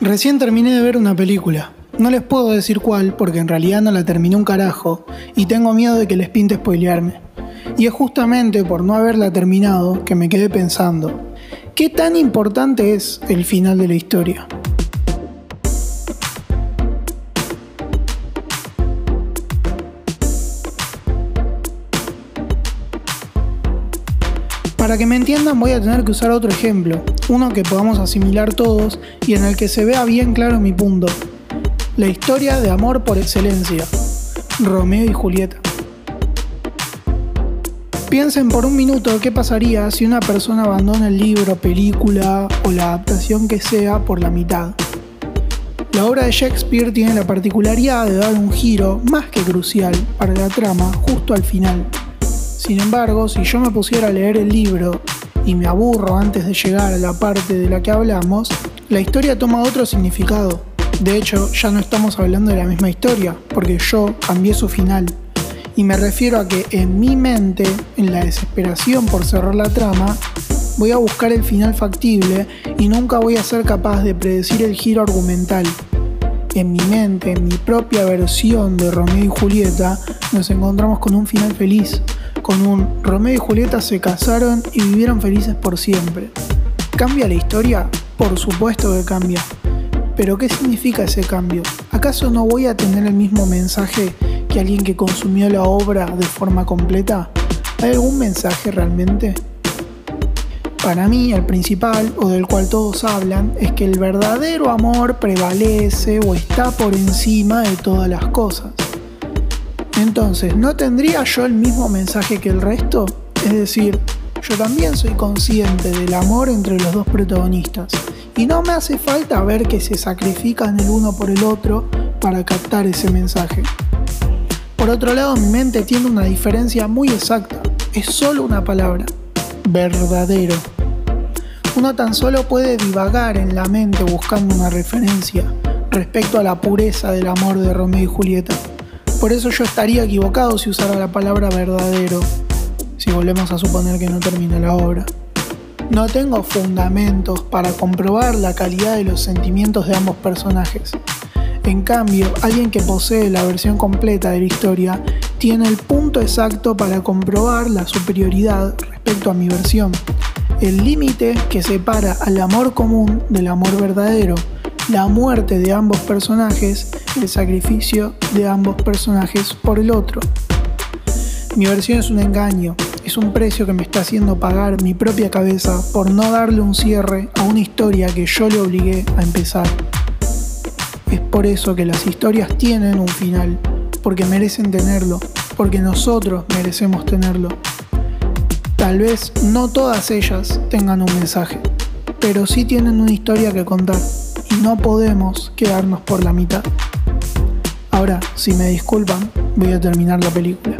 Recién terminé de ver una película. No les puedo decir cuál porque en realidad no la terminé un carajo y tengo miedo de que les pinte spoilearme. Y es justamente por no haberla terminado que me quedé pensando, ¿qué tan importante es el final de la historia? Para que me entiendan voy a tener que usar otro ejemplo, uno que podamos asimilar todos y en el que se vea bien claro mi punto. La historia de amor por excelencia. Romeo y Julieta. Piensen por un minuto qué pasaría si una persona abandona el libro, película o la adaptación que sea por la mitad. La obra de Shakespeare tiene la particularidad de dar un giro más que crucial para la trama justo al final. Sin embargo, si yo me pusiera a leer el libro y me aburro antes de llegar a la parte de la que hablamos, la historia toma otro significado. De hecho, ya no estamos hablando de la misma historia, porque yo cambié su final. Y me refiero a que en mi mente, en la desesperación por cerrar la trama, voy a buscar el final factible y nunca voy a ser capaz de predecir el giro argumental. En mi mente, en mi propia versión de Romeo y Julieta, nos encontramos con un final feliz, con un Romeo y Julieta se casaron y vivieron felices por siempre. ¿Cambia la historia? Por supuesto que cambia. Pero ¿qué significa ese cambio? ¿Acaso no voy a tener el mismo mensaje que alguien que consumió la obra de forma completa? ¿Hay algún mensaje realmente? Para mí, el principal, o del cual todos hablan, es que el verdadero amor prevalece o está por encima de todas las cosas. Entonces, ¿no tendría yo el mismo mensaje que el resto? Es decir, yo también soy consciente del amor entre los dos protagonistas y no me hace falta ver que se sacrifican el uno por el otro para captar ese mensaje. Por otro lado, mi mente tiene una diferencia muy exacta. Es solo una palabra. Verdadero. Uno tan solo puede divagar en la mente buscando una referencia respecto a la pureza del amor de Romeo y Julieta. Por eso yo estaría equivocado si usara la palabra verdadero, si volvemos a suponer que no termina la obra. No tengo fundamentos para comprobar la calidad de los sentimientos de ambos personajes. En cambio, alguien que posee la versión completa de la historia tiene el punto exacto para comprobar la superioridad respecto a mi versión, el límite que separa al amor común del amor verdadero, la muerte de ambos personajes el sacrificio de ambos personajes por el otro. Mi versión es un engaño, es un precio que me está haciendo pagar mi propia cabeza por no darle un cierre a una historia que yo le obligué a empezar. Es por eso que las historias tienen un final, porque merecen tenerlo, porque nosotros merecemos tenerlo. Tal vez no todas ellas tengan un mensaje, pero sí tienen una historia que contar y no podemos quedarnos por la mitad. Ahora, si me disculpan, voy a terminar la película.